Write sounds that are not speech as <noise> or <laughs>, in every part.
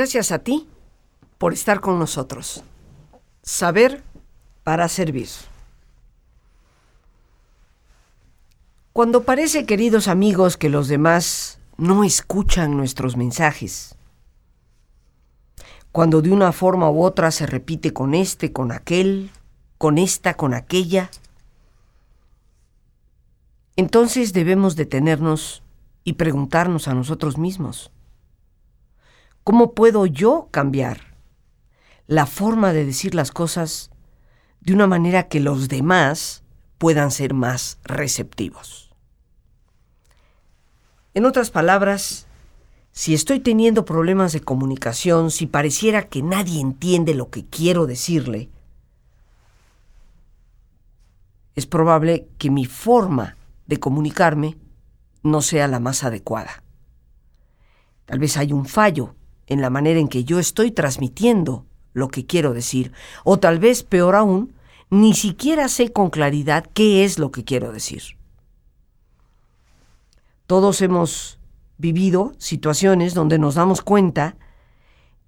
Gracias a ti por estar con nosotros. Saber para servir. Cuando parece, queridos amigos, que los demás no escuchan nuestros mensajes, cuando de una forma u otra se repite con este, con aquel, con esta, con aquella, entonces debemos detenernos y preguntarnos a nosotros mismos, ¿cómo puedo yo cambiar la forma de decir las cosas de una manera que los demás puedan ser más receptivos? En otras palabras, si estoy teniendo problemas de comunicación, si pareciera que nadie entiende lo que quiero decirle, es probable que mi forma de comunicarme no sea la más adecuada. Tal vez hay un fallo en la manera en que yo estoy transmitiendo lo que quiero decir, o tal vez, peor aún, ni siquiera sé con claridad qué es lo que quiero decir. Todos hemos vivido situaciones donde nos damos cuenta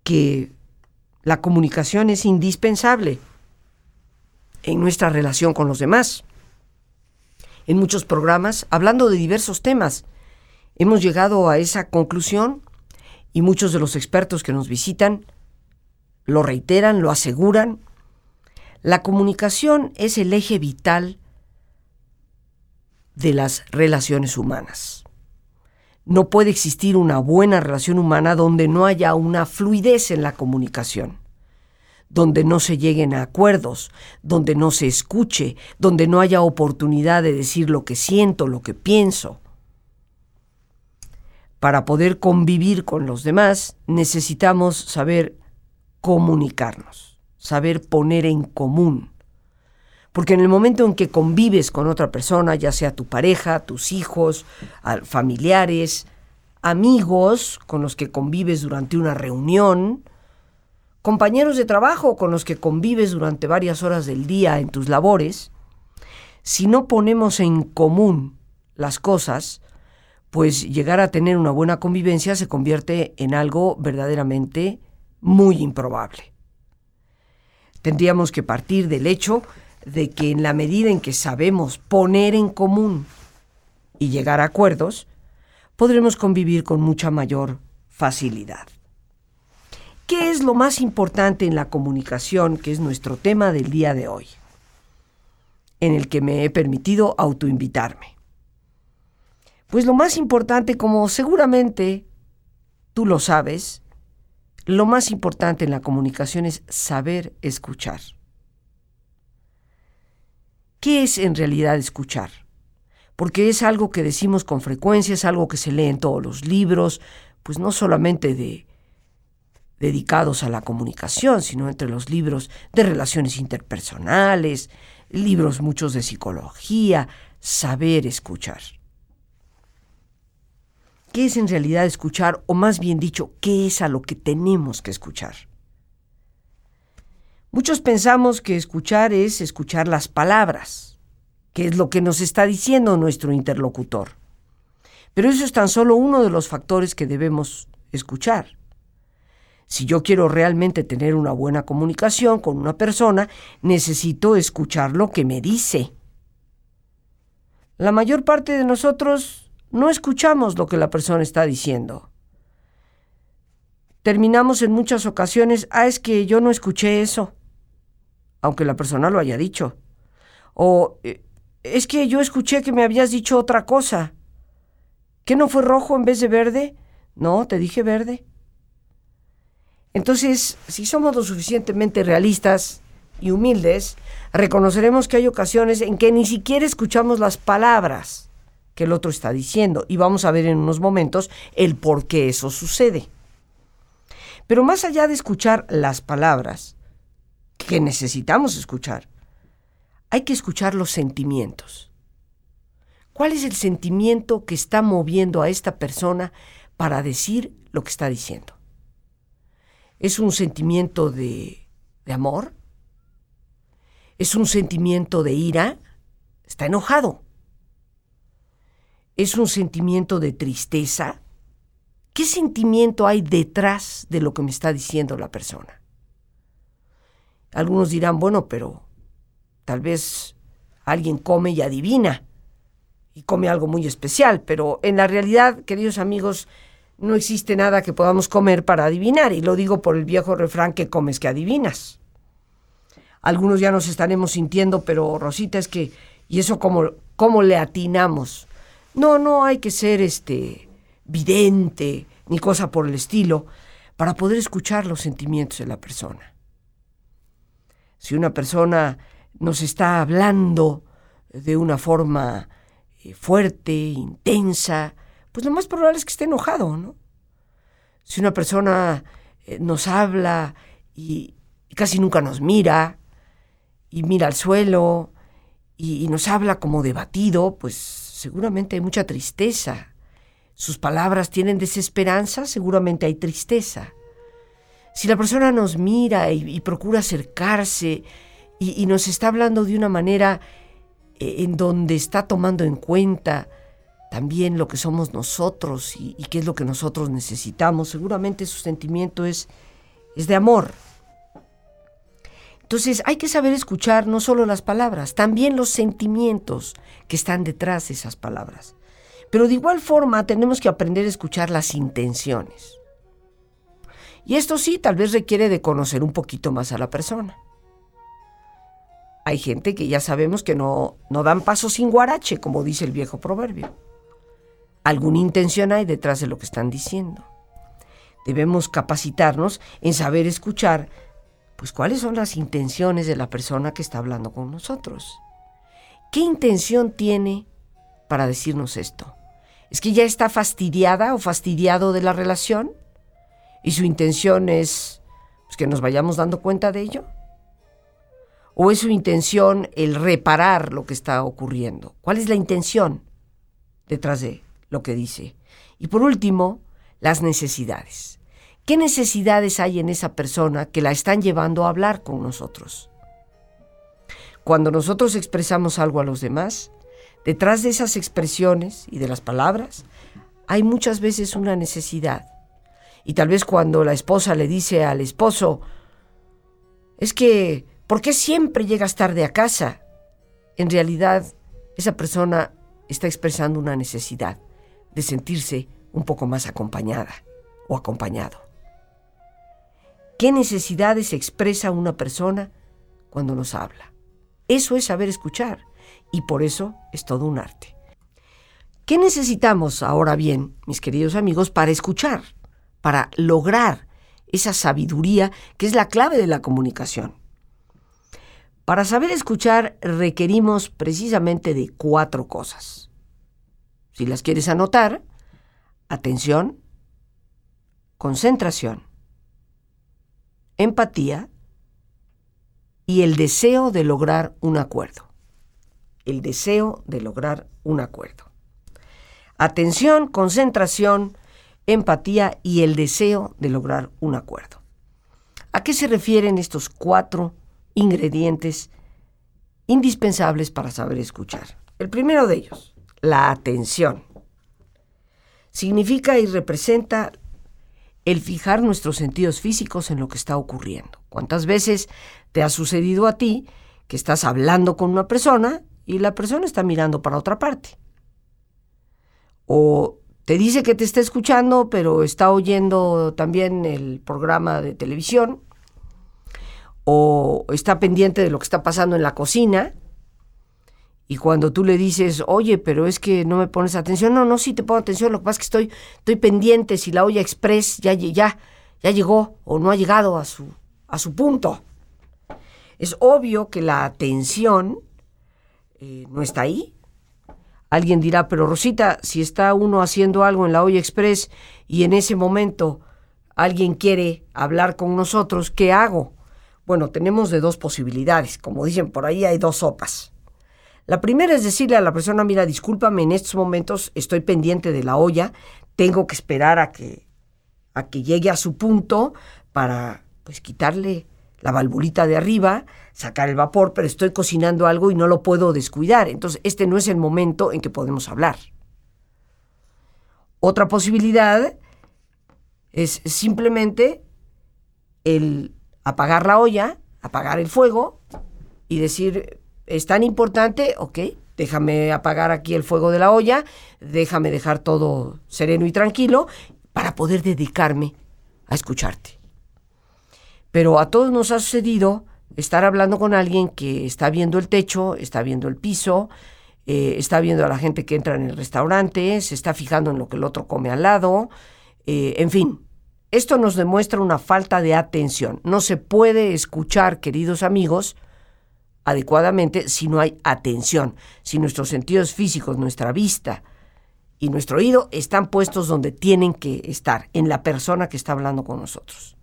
que la comunicación es indispensable en nuestra relación con los demás. En muchos programas, hablando de diversos temas, hemos llegado a esa conclusión y muchos de los expertos que nos visitan lo reiteran, lo aseguran. La comunicación es el eje vital de las relaciones humanas. No puede existir una buena relación humana donde no haya una fluidez en la comunicación, donde no se lleguen a acuerdos, donde no se escuche, donde no haya oportunidad de decir lo que siento, lo que pienso. Para poder convivir con los demás necesitamos saber comunicarnos, saber poner en común. Porque en el momento en que convives con otra persona, ya sea tu pareja, tus hijos, familiares, amigos con los que convives durante una reunión, compañeros de trabajo con los que convives durante varias horas del día en tus labores, si no ponemos en común las cosas, pues llegar a tener una buena convivencia se convierte en algo verdaderamente muy improbable. Tendríamos que partir del hecho de que en la medida en que sabemos poner en común y llegar a acuerdos, podremos convivir con mucha mayor facilidad. ¿Qué es lo más importante en la comunicación, que es nuestro tema del día de hoy, en el que me he permitido autoinvitarme? Pues lo más importante, como seguramente tú lo sabes, lo más importante en la comunicación es saber escuchar. ¿Qué es en realidad escuchar? Porque es algo que decimos con frecuencia, es algo que se lee en todos los libros, pues no solamente de dedicados a la comunicación, sino entre los libros de relaciones interpersonales, libros muchos de psicología, saber escuchar. ¿Qué es en realidad escuchar? O más bien dicho, ¿qué es a lo que tenemos que escuchar? Muchos pensamos que escuchar es escuchar las palabras, que es lo que nos está diciendo nuestro interlocutor. Pero eso es tan solo uno de los factores que debemos escuchar. Si yo quiero realmente tener una buena comunicación con una persona, necesito escuchar lo que me dice. La mayor parte de nosotros no escuchamos lo que la persona está diciendo. Terminamos en muchas ocasiones, ah, es que yo no escuché eso aunque la persona lo haya dicho. O eh, es que yo escuché que me habías dicho otra cosa. ¿Qué no fue rojo en vez de verde? No, te dije verde. Entonces, si somos lo suficientemente realistas y humildes, reconoceremos que hay ocasiones en que ni siquiera escuchamos las palabras que el otro está diciendo y vamos a ver en unos momentos el por qué eso sucede. Pero más allá de escuchar las palabras, que necesitamos escuchar. Hay que escuchar los sentimientos. ¿Cuál es el sentimiento que está moviendo a esta persona para decir lo que está diciendo? ¿Es un sentimiento de, de amor? ¿Es un sentimiento de ira? Está enojado. ¿Es un sentimiento de tristeza? ¿Qué sentimiento hay detrás de lo que me está diciendo la persona? Algunos dirán, bueno, pero tal vez alguien come y adivina y come algo muy especial, pero en la realidad, queridos amigos, no existe nada que podamos comer para adivinar, y lo digo por el viejo refrán que comes que adivinas. Algunos ya nos estaremos sintiendo, pero Rosita es que, ¿y eso cómo, cómo le atinamos? No, no hay que ser este vidente ni cosa por el estilo para poder escuchar los sentimientos de la persona. Si una persona nos está hablando de una forma eh, fuerte, intensa, pues lo más probable es que esté enojado, ¿no? Si una persona eh, nos habla y, casi nunca nos mira, y mira al suelo, y, y nos habla como debatido, pues seguramente hay mucha tristeza. Sus palabras tienen desesperanza, seguramente hay tristeza. Si la persona nos mira y, procura acercarse y, nos está hablando de una manera eh, en donde está tomando en cuenta también lo que somos nosotros y, qué es lo que nosotros necesitamos, seguramente su sentimiento es, es de amor. Entonces hay que saber escuchar no solo las palabras, también los sentimientos que están detrás de esas palabras. Pero de igual forma tenemos que aprender a escuchar las intenciones. Y esto sí, tal vez requiere de conocer un poquito más a la persona. Hay gente que ya sabemos que no, no dan paso sin guarache, como dice el viejo proverbio. Alguna intención hay detrás de lo que están diciendo. Debemos capacitarnos en saber escuchar, pues cuáles son las intenciones de la persona que está hablando con nosotros. ¿Qué intención tiene para decirnos esto? ¿Es que ya está fastidiada o fastidiado de la relación? y su intención es pues, que nos vayamos dando cuenta de ello? ¿O es su intención el reparar lo que está ocurriendo? ¿Cuál es la intención detrás de lo que dice? Y por último, las necesidades. ¿Qué necesidades hay en esa persona que la están llevando a hablar con nosotros? Cuando nosotros expresamos algo a los demás, detrás de esas expresiones y de las palabras, hay muchas veces una necesidad y tal vez cuando la esposa le dice al esposo, es que, ¿por qué siempre llegas tarde a casa? En realidad, esa persona está expresando una necesidad de sentirse un poco más acompañada o acompañado. ¿Qué necesidades expresa una persona cuando nos habla? Eso es saber escuchar y por eso es todo un arte. ¿Qué necesitamos ahora bien, mis queridos amigos, para escuchar? para lograr esa sabiduría que es la clave de la comunicación. Para saber escuchar requerimos precisamente de cuatro cosas. Si las quieres anotar, atención, concentración, empatía y el deseo de lograr un acuerdo. El deseo de lograr un acuerdo. Atención, concentración, empatía y el deseo de lograr un acuerdo. ¿A qué se refieren estos cuatro ingredientes indispensables para saber escuchar? El primero de ellos, la atención. Significa y representa el fijar nuestros sentidos físicos en lo que está ocurriendo. ¿Cuántas veces te ha sucedido a ti que estás hablando con una persona y la persona está mirando para otra parte? O te dice que te está escuchando, pero está oyendo también el programa de televisión, o está pendiente de lo que está pasando en la cocina, y cuando tú le dices, oye, pero es que no me pones atención, no, no, sí te pongo atención, lo que pasa es que estoy, estoy pendiente si la olla express ya, ya, ya llegó o no ha llegado a su, a su punto. Es obvio que la atención eh, no está ahí, Alguien dirá, pero Rosita, si está uno haciendo algo en la olla express y en ese momento alguien quiere hablar con nosotros, ¿qué hago? Bueno, tenemos de dos posibilidades. Como dicen por ahí, hay dos sopas. La primera es decirle a la persona, mira, discúlpame, en estos momentos estoy pendiente de la olla, tengo que esperar a que, a que llegue a su punto para pues quitarle la valvulita de arriba, sacar el vapor, pero estoy cocinando algo y no lo puedo descuidar. Entonces, este no es el momento en que podemos hablar. Otra posibilidad Es simplemente el apagar la olla, apagar el fuego y decir, es tan importante, ok, déjame apagar aquí el fuego de la olla, déjame dejar todo sereno y tranquilo para poder dedicarme a escucharte. Pero a todos nos ha sucedido estar hablando con alguien que está viendo el techo, está viendo el piso, eh, está viendo a la gente que entra en el restaurante, se está fijando en lo que el otro come al lado, eh, en fin. Esto nos demuestra una falta de atención. No se puede escuchar, queridos amigos, adecuadamente si no hay atención, si nuestros sentidos físicos, nuestra vista y nuestro oído están puestos donde tienen que estar, en la persona que está hablando con nosotros.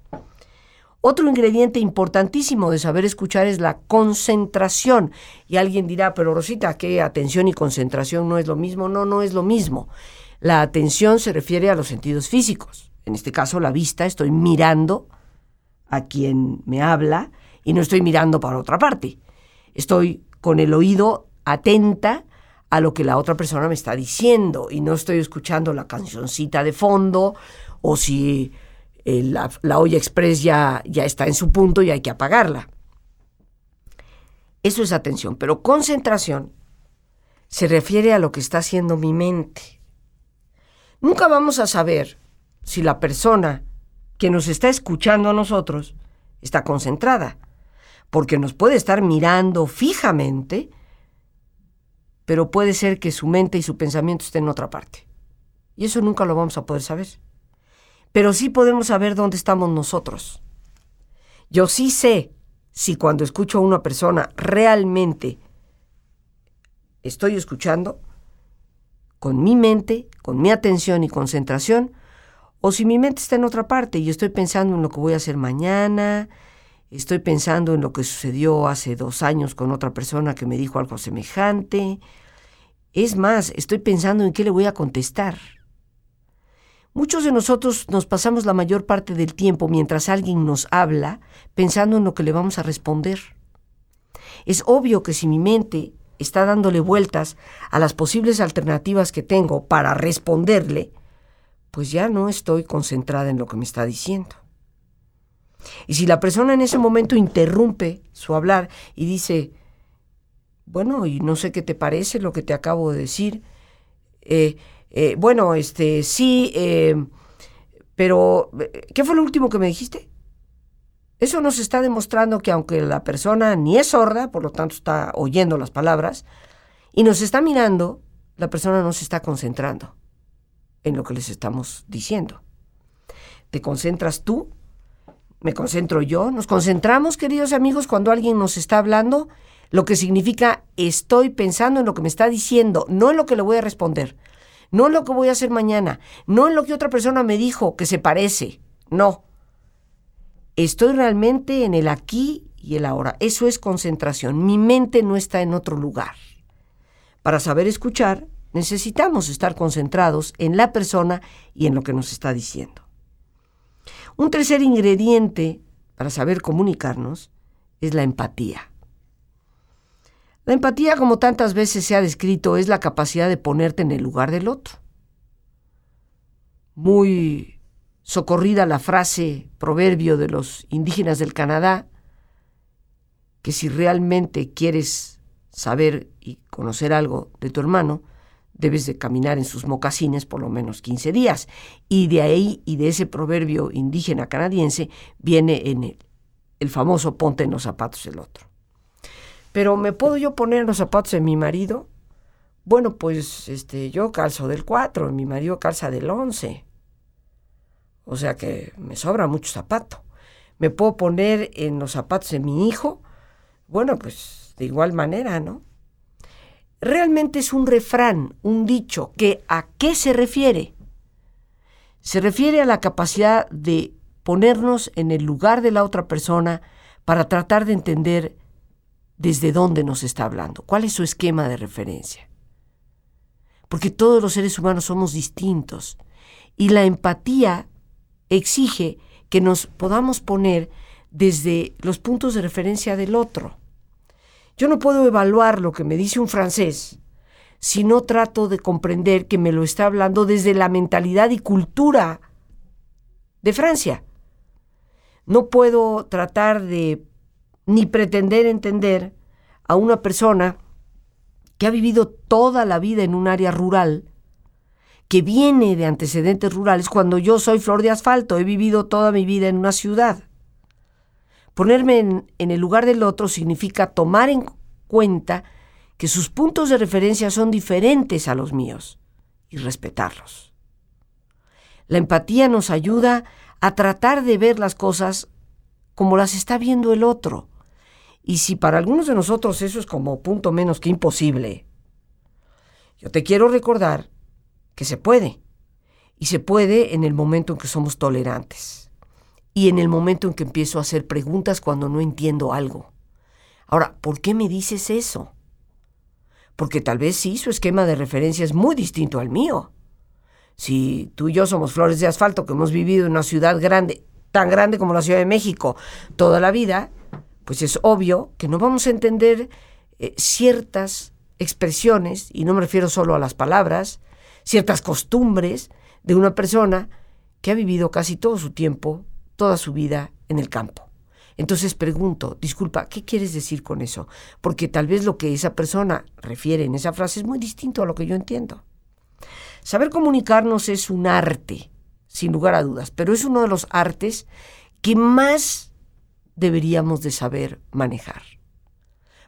Otro ingrediente importantísimo de saber escuchar es la concentración. Y alguien dirá, pero Rosita, ¿qué atención y concentración no es lo mismo? No, no es lo mismo. La atención se refiere a los sentidos físicos. En este caso, la vista, estoy mirando a quien me habla y no estoy mirando para otra parte. Estoy con el oído atenta a lo que la otra persona me está diciendo y no estoy escuchando la cancioncita de fondo o si eh, la, olla express ya, ya está en su punto y hay que apagarla. Eso es atención, pero concentración se refiere a lo que está haciendo mi mente. Nunca vamos a saber si la persona que nos está escuchando a nosotros está concentrada, porque nos puede estar mirando fijamente, pero puede ser que su mente y su pensamiento estén en otra parte. Y eso nunca lo vamos a poder saber pero sí podemos saber dónde estamos nosotros. Yo sí sé si cuando escucho a una persona realmente estoy escuchando con mi mente, con mi atención y concentración, o si mi mente está en otra parte y estoy pensando en lo que voy a hacer mañana, estoy pensando en lo que sucedió hace dos años con otra persona que me dijo algo semejante. Es más, estoy pensando en qué le voy a contestar. Muchos de nosotros nos pasamos la mayor parte del tiempo mientras alguien nos habla pensando en lo que le vamos a responder. Es obvio que si mi mente está dándole vueltas a las posibles alternativas que tengo para responderle, pues ya no estoy concentrada en lo que me está diciendo. Y si la persona en ese momento interrumpe su hablar y dice, bueno, y no sé qué te parece lo que te acabo de decir, eh, eh, bueno, este, sí, eh, pero ¿qué fue lo último que me dijiste? Eso nos está demostrando que aunque la persona ni es sorda, por lo tanto está oyendo las palabras, y nos está mirando, la persona no se está concentrando en lo que les estamos diciendo. ¿Te concentras tú? ¿Me concentro yo? ¿Nos concentramos, queridos amigos, cuando alguien nos está hablando? Lo que significa estoy pensando en lo que me está diciendo, no en lo que le voy a responder no en lo que voy a hacer mañana, no en lo que otra persona me dijo que se parece, no. Estoy realmente en el aquí y el ahora. Eso es concentración. Mi mente no está en otro lugar. Para saber escuchar, necesitamos estar concentrados en la persona y en lo que nos está diciendo. Un tercer ingrediente para saber comunicarnos es la empatía. La empatía, como tantas veces se ha descrito, es la capacidad de ponerte en el lugar del otro. Muy socorrida la frase, proverbio de los indígenas del Canadá, que si realmente quieres saber y conocer algo de tu hermano, debes de caminar en sus mocasines por lo menos 15 días. Y de ahí y de ese proverbio indígena canadiense viene en el, el famoso ponte en los zapatos del otro. Pero ¿me puedo yo poner los zapatos de mi marido? Bueno, pues este, yo calzo del 4, mi marido calza del 11. O sea que me sobra mucho zapato. ¿Me puedo poner en los zapatos de mi hijo? Bueno, pues de igual manera, ¿no? Realmente es un refrán, un dicho, que ¿a qué se refiere? Se refiere a la capacidad de ponernos en el lugar de la otra persona para tratar de entender desde dónde nos está hablando, cuál es su esquema de referencia. Porque todos los seres humanos somos distintos y la empatía exige que nos podamos poner desde los puntos de referencia del otro. Yo no puedo evaluar lo que me dice un francés si no trato de comprender que me lo está hablando desde la mentalidad y cultura de Francia. No puedo tratar de ni pretender entender a una persona que ha vivido toda la vida en un área rural, que viene de antecedentes rurales, cuando yo soy flor de asfalto, he vivido toda mi vida en una ciudad. Ponerme en, el lugar del otro significa tomar en cuenta que sus puntos de referencia son diferentes a los míos y respetarlos. La empatía nos ayuda a tratar de ver las cosas como las está viendo el otro. Y si para algunos de nosotros eso es como punto menos que imposible, yo te quiero recordar que se puede. Y se puede en el momento en que somos tolerantes. Y en el momento en que empiezo a hacer preguntas cuando no entiendo algo. Ahora, ¿por qué me dices eso? Porque tal vez sí, su esquema de referencia es muy distinto al mío. Si tú y yo somos flores de asfalto que hemos vivido en una ciudad grande, tan grande como la Ciudad de México, toda la vida, pues es obvio que no vamos a entender eh, ciertas expresiones, y no me refiero solo a las palabras, ciertas costumbres de una persona que ha vivido casi todo su tiempo, toda su vida en el campo. Entonces pregunto, disculpa, ¿qué quieres decir con eso? Porque tal vez lo que esa persona refiere en esa frase es muy distinto a lo que yo entiendo. Saber comunicarnos es un arte, sin lugar a dudas, pero es uno de los artes que más deberíamos de saber manejar.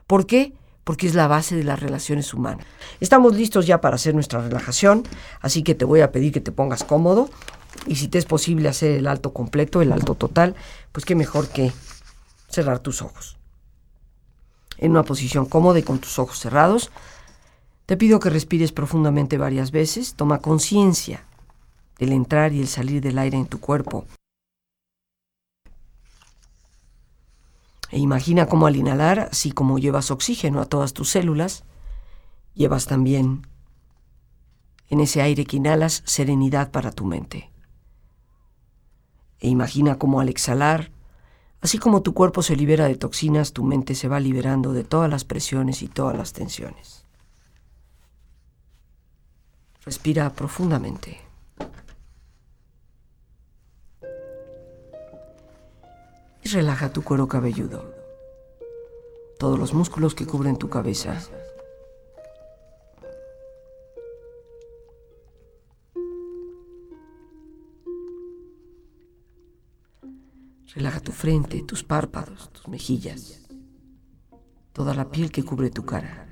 ¿Por qué? Porque es la base de las relaciones humanas. Estamos listos ya para hacer nuestra relajación, así que te voy a pedir que te pongas cómodo y si te es posible hacer el alto completo, el alto total, pues qué mejor que cerrar tus ojos. En una posición cómoda y con tus ojos cerrados, te pido que respires profundamente varias veces. Toma conciencia del entrar y el salir del aire en tu cuerpo. E imagina cómo al inhalar, así como llevas oxígeno a todas tus células, llevas también en ese aire que inhalas serenidad para tu mente. E imagina cómo al exhalar, Así como tu cuerpo se libera de toxinas, tu mente se va liberando de todas las presiones y todas las tensiones. Respira profundamente. Relaja tu cuero cabelludo, todos los músculos que cubren tu cabeza. Relaja tu frente, tus párpados, tus mejillas, toda la piel que cubre tu cara.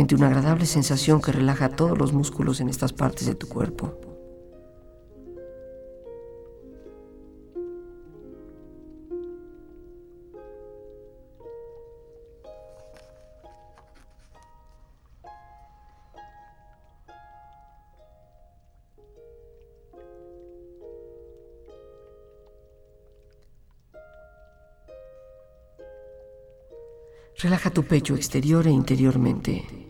Siente una agradable sensación que relaja todos los músculos en estas partes de tu cuerpo. Relaja tu pecho exterior e interiormente.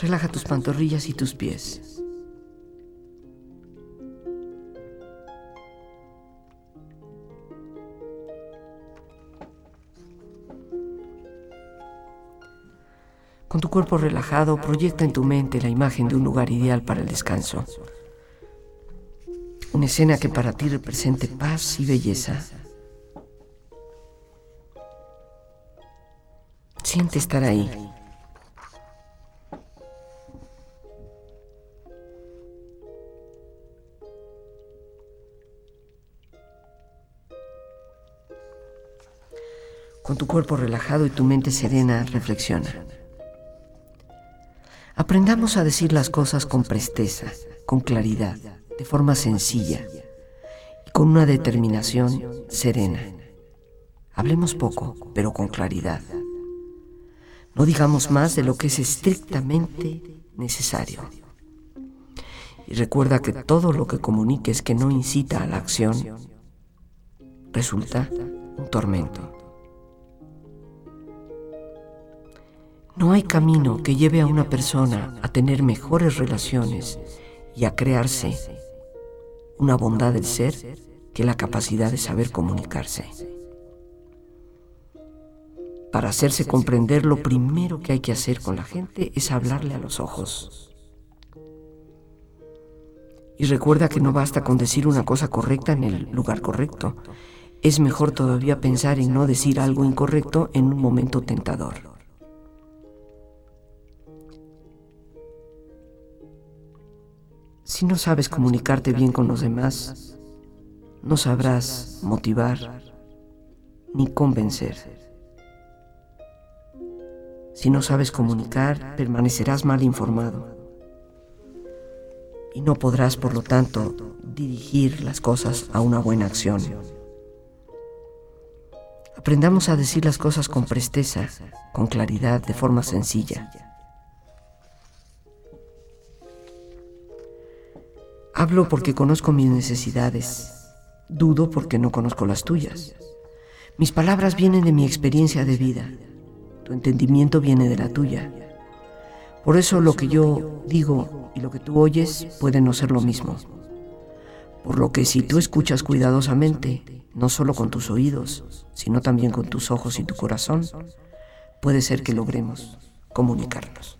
Relaja tus pantorrillas y tus pies. Con tu cuerpo relajado, proyecta en tu mente la imagen de un lugar ideal para el descanso. Una escena que para ti represente paz y belleza. Siente estar ahí. Tu cuerpo relajado y tu mente serena, reflexiona. Aprendamos a decir las cosas con presteza, con claridad, de forma sencilla y con una determinación serena. Hablemos poco, pero con claridad. No digamos más de lo que es estrictamente necesario. Y recuerda que todo lo que comuniques que no incita a la acción resulta un tormento. No hay camino que lleve a una persona a tener mejores relaciones y a crearse una bondad del ser que la capacidad de saber comunicarse. Para hacerse comprender, lo primero que hay que hacer con la gente es hablarle a los ojos. Y recuerda que no basta con decir una cosa correcta en el lugar correcto. Es mejor todavía pensar en no decir algo incorrecto en un momento tentador. Si no sabes comunicarte bien con los demás, no sabrás motivar ni convencer. Si no sabes comunicar, permanecerás mal informado y no podrás, por lo tanto, dirigir las cosas a una buena acción. Aprendamos a decir las cosas con presteza, con claridad, de forma sencilla. Hablo porque conozco mis necesidades. Dudo porque no conozco las tuyas. Mis palabras vienen de mi experiencia de vida. Tu entendimiento viene de la tuya. Por eso lo que yo digo y lo que tú oyes puede no ser lo mismo. Por lo que si tú escuchas cuidadosamente, no solo con tus oídos, sino también con tus ojos y tu corazón, puede ser que logremos comunicarnos.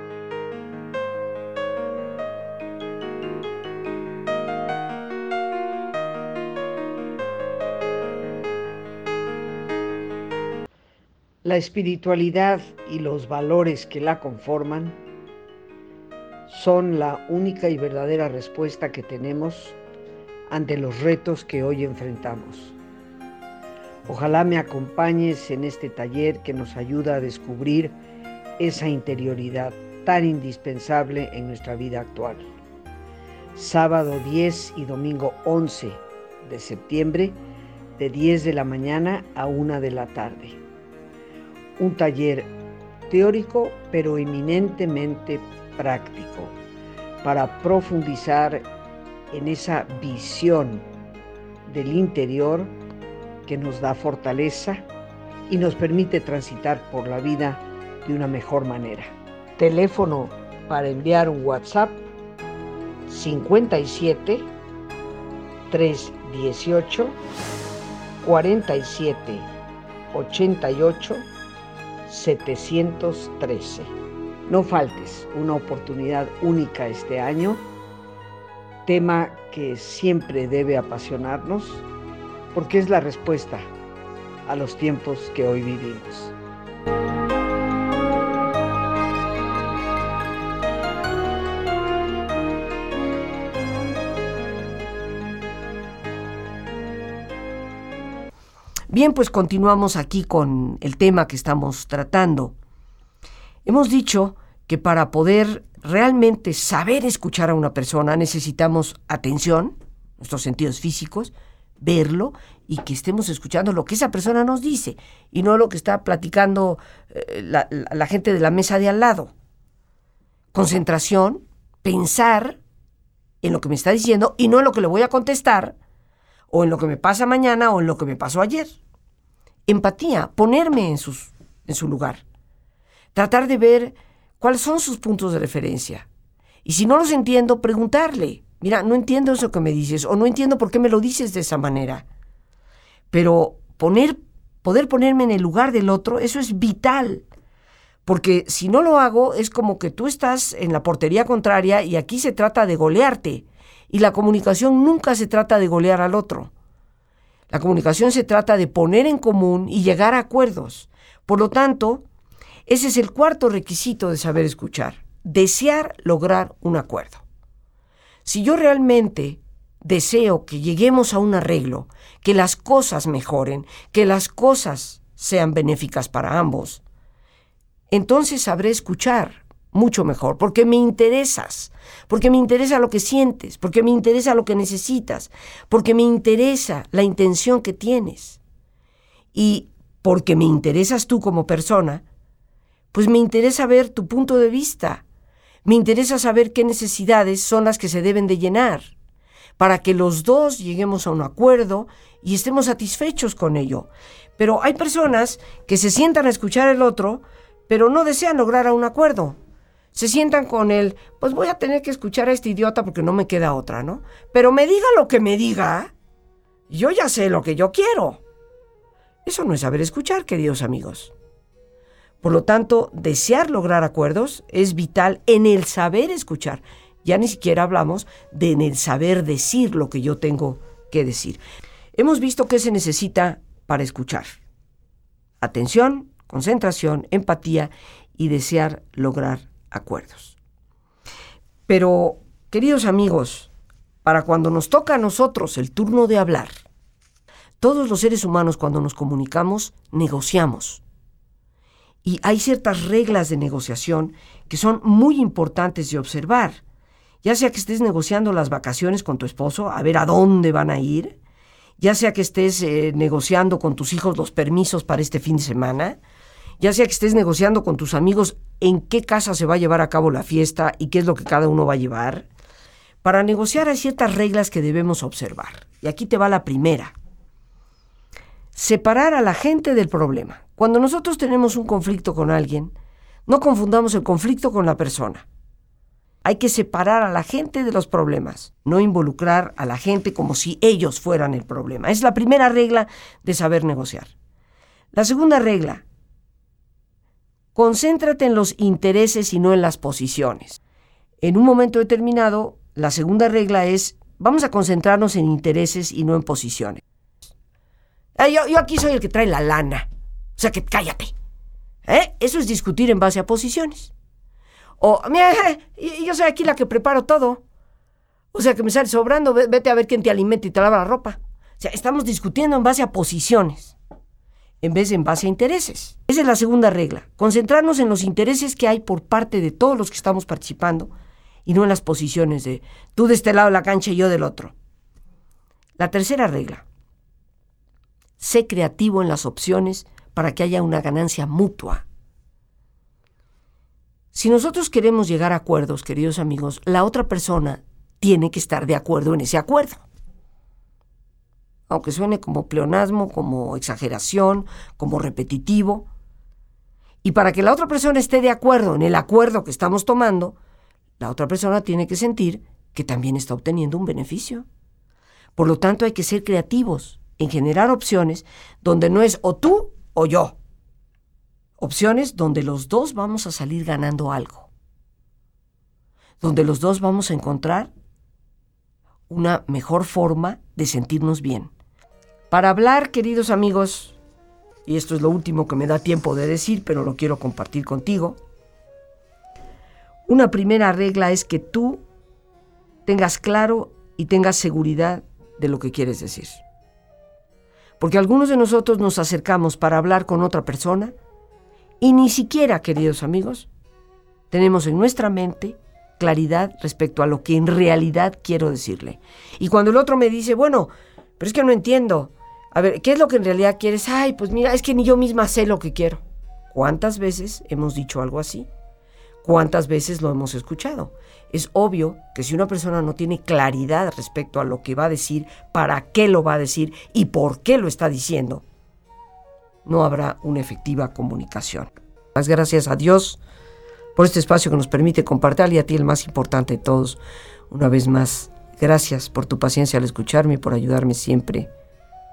La espiritualidad y los valores que la conforman son la única y verdadera respuesta que tenemos ante los retos que hoy enfrentamos. Ojalá me acompañes en este taller que nos ayuda a descubrir esa interioridad tan indispensable en nuestra vida actual. Sábado 10 y domingo 11 de septiembre, de 10 de la mañana a 1 de la tarde un taller teórico pero eminentemente práctico para profundizar en esa visión del interior que nos da fortaleza y nos permite transitar por la vida de una mejor manera. Teléfono para enviar un WhatsApp 57 318 47 88 713. No faltes una oportunidad única este año, tema que siempre debe apasionarnos porque es la respuesta a los tiempos que hoy vivimos. Bien, pues continuamos aquí con el tema que estamos tratando. Hemos dicho que para poder realmente saber escuchar a una persona necesitamos atención, nuestros sentidos físicos, verlo y que estemos escuchando lo que esa persona nos dice y no lo que está platicando eh, la, la gente de la mesa de al lado. Concentración, pensar en lo que me está diciendo y no en lo que le voy a contestar o en lo que me pasa mañana o en lo que me pasó ayer. Empatía, ponerme en, sus, en su lugar. Tratar de ver cuáles son sus puntos de referencia. Y si no los entiendo, preguntarle, mira, no entiendo eso que me dices o no entiendo por qué me lo dices de esa manera. Pero poner, poder ponerme en el lugar del otro, eso es vital. Porque si no lo hago, es como que tú estás en la portería contraria y aquí se trata de golearte. Y la comunicación nunca se trata de golear al otro. La comunicación se trata de poner en común y llegar a acuerdos. Por lo tanto, ese es el cuarto requisito de saber escuchar, desear lograr un acuerdo. Si yo realmente deseo que lleguemos a un arreglo, que las cosas mejoren, que las cosas sean benéficas para ambos, entonces sabré escuchar mucho mejor, porque me interesas, porque me interesa lo que sientes, porque me interesa lo que necesitas, porque me interesa la intención que tienes. Y porque me interesas tú como persona, pues me interesa ver tu punto de vista, me interesa saber qué necesidades son las que se deben de llenar, para que los dos lleguemos a un acuerdo y estemos satisfechos con ello. Pero hay personas que se sientan a escuchar al otro, pero no desean lograr un acuerdo se sientan con él, pues voy a tener que escuchar a este idiota porque no me queda otra, ¿no? Pero me diga lo que me diga, yo ya sé lo que yo quiero. Eso no es saber escuchar, queridos amigos. Por lo tanto, desear lograr acuerdos es vital en el saber escuchar. Ya ni siquiera hablamos de en el saber decir lo que yo tengo que decir. Hemos visto qué se necesita para escuchar. Atención, concentración, empatía y desear lograr acuerdos. Pero, queridos amigos, para cuando nos toca a nosotros el turno de hablar, todos los seres humanos cuando nos comunicamos negociamos. Y hay ciertas reglas de negociación que son muy importantes de observar. Ya sea que estés negociando las vacaciones con tu esposo, a ver a dónde van a ir, ya sea que estés eh, negociando con tus hijos los permisos para este fin de semana, ya sea que estés negociando con tus amigos en qué casa se va a llevar a cabo la fiesta y qué es lo que cada uno va a llevar. Para negociar hay ciertas reglas que debemos observar. Y aquí te va la primera. Separar a la gente del problema. Cuando nosotros tenemos un conflicto con alguien, no confundamos el conflicto con la persona. Hay que separar a la gente de los problemas, no involucrar a la gente como si ellos fueran el problema. Es la primera regla de saber negociar. La segunda regla, Concéntrate en los intereses y no en las posiciones. En un momento determinado, la segunda regla es, vamos a concentrarnos en intereses y no en posiciones. Ah, yo, aquí soy el que trae la lana. O sea que cállate. ¿Eh? Eso es discutir en base a posiciones. O, mira, <laughs> yo soy aquí la que preparo todo. O sea que me sale sobrando, vete a ver quién te alimenta y te lava la ropa. O sea, estamos discutiendo en base a posiciones en vez de en base a intereses. Esa es la segunda regla, concentrarnos en los intereses que hay por parte de todos los que estamos participando y no en las posiciones de tú de este lado de la cancha y yo del otro. La tercera regla, sé creativo en las opciones para que haya una ganancia mutua. Si nosotros queremos llegar a acuerdos, queridos amigos, la otra persona tiene que estar de acuerdo en ese acuerdo aunque suene como pleonasmo, como exageración, como repetitivo. Y para que la otra persona esté de acuerdo en el acuerdo que estamos tomando, la otra persona tiene que sentir que también está obteniendo un beneficio. Por lo tanto, hay que ser creativos en generar opciones donde no es o tú o yo. Opciones donde los dos vamos a salir ganando algo. Donde los dos vamos a encontrar una mejor forma de sentirnos bien. Para hablar, queridos amigos, y esto es lo último que me da tiempo de decir, pero lo quiero compartir contigo, una primera regla es que tú tengas claro y tengas seguridad de lo que quieres decir. Porque algunos de nosotros nos acercamos para hablar con otra persona y ni siquiera, queridos amigos, tenemos en nuestra mente claridad respecto a lo que en realidad quiero decirle. Y cuando el otro me dice, bueno, pero es que no entiendo. A ver, ¿qué es lo que en realidad quieres? Ay, pues mira, es que ni yo misma sé lo que quiero. ¿Cuántas veces hemos dicho algo así? ¿Cuántas veces lo hemos escuchado? Es obvio que si una persona no tiene claridad respecto a lo que va a decir, para qué lo va a decir y por qué lo está diciendo, no habrá una efectiva comunicación. Las gracias a Dios por este espacio que nos permite compartir y a ti el más importante de todos. Una vez más, gracias por tu paciencia al escucharme y por ayudarme siempre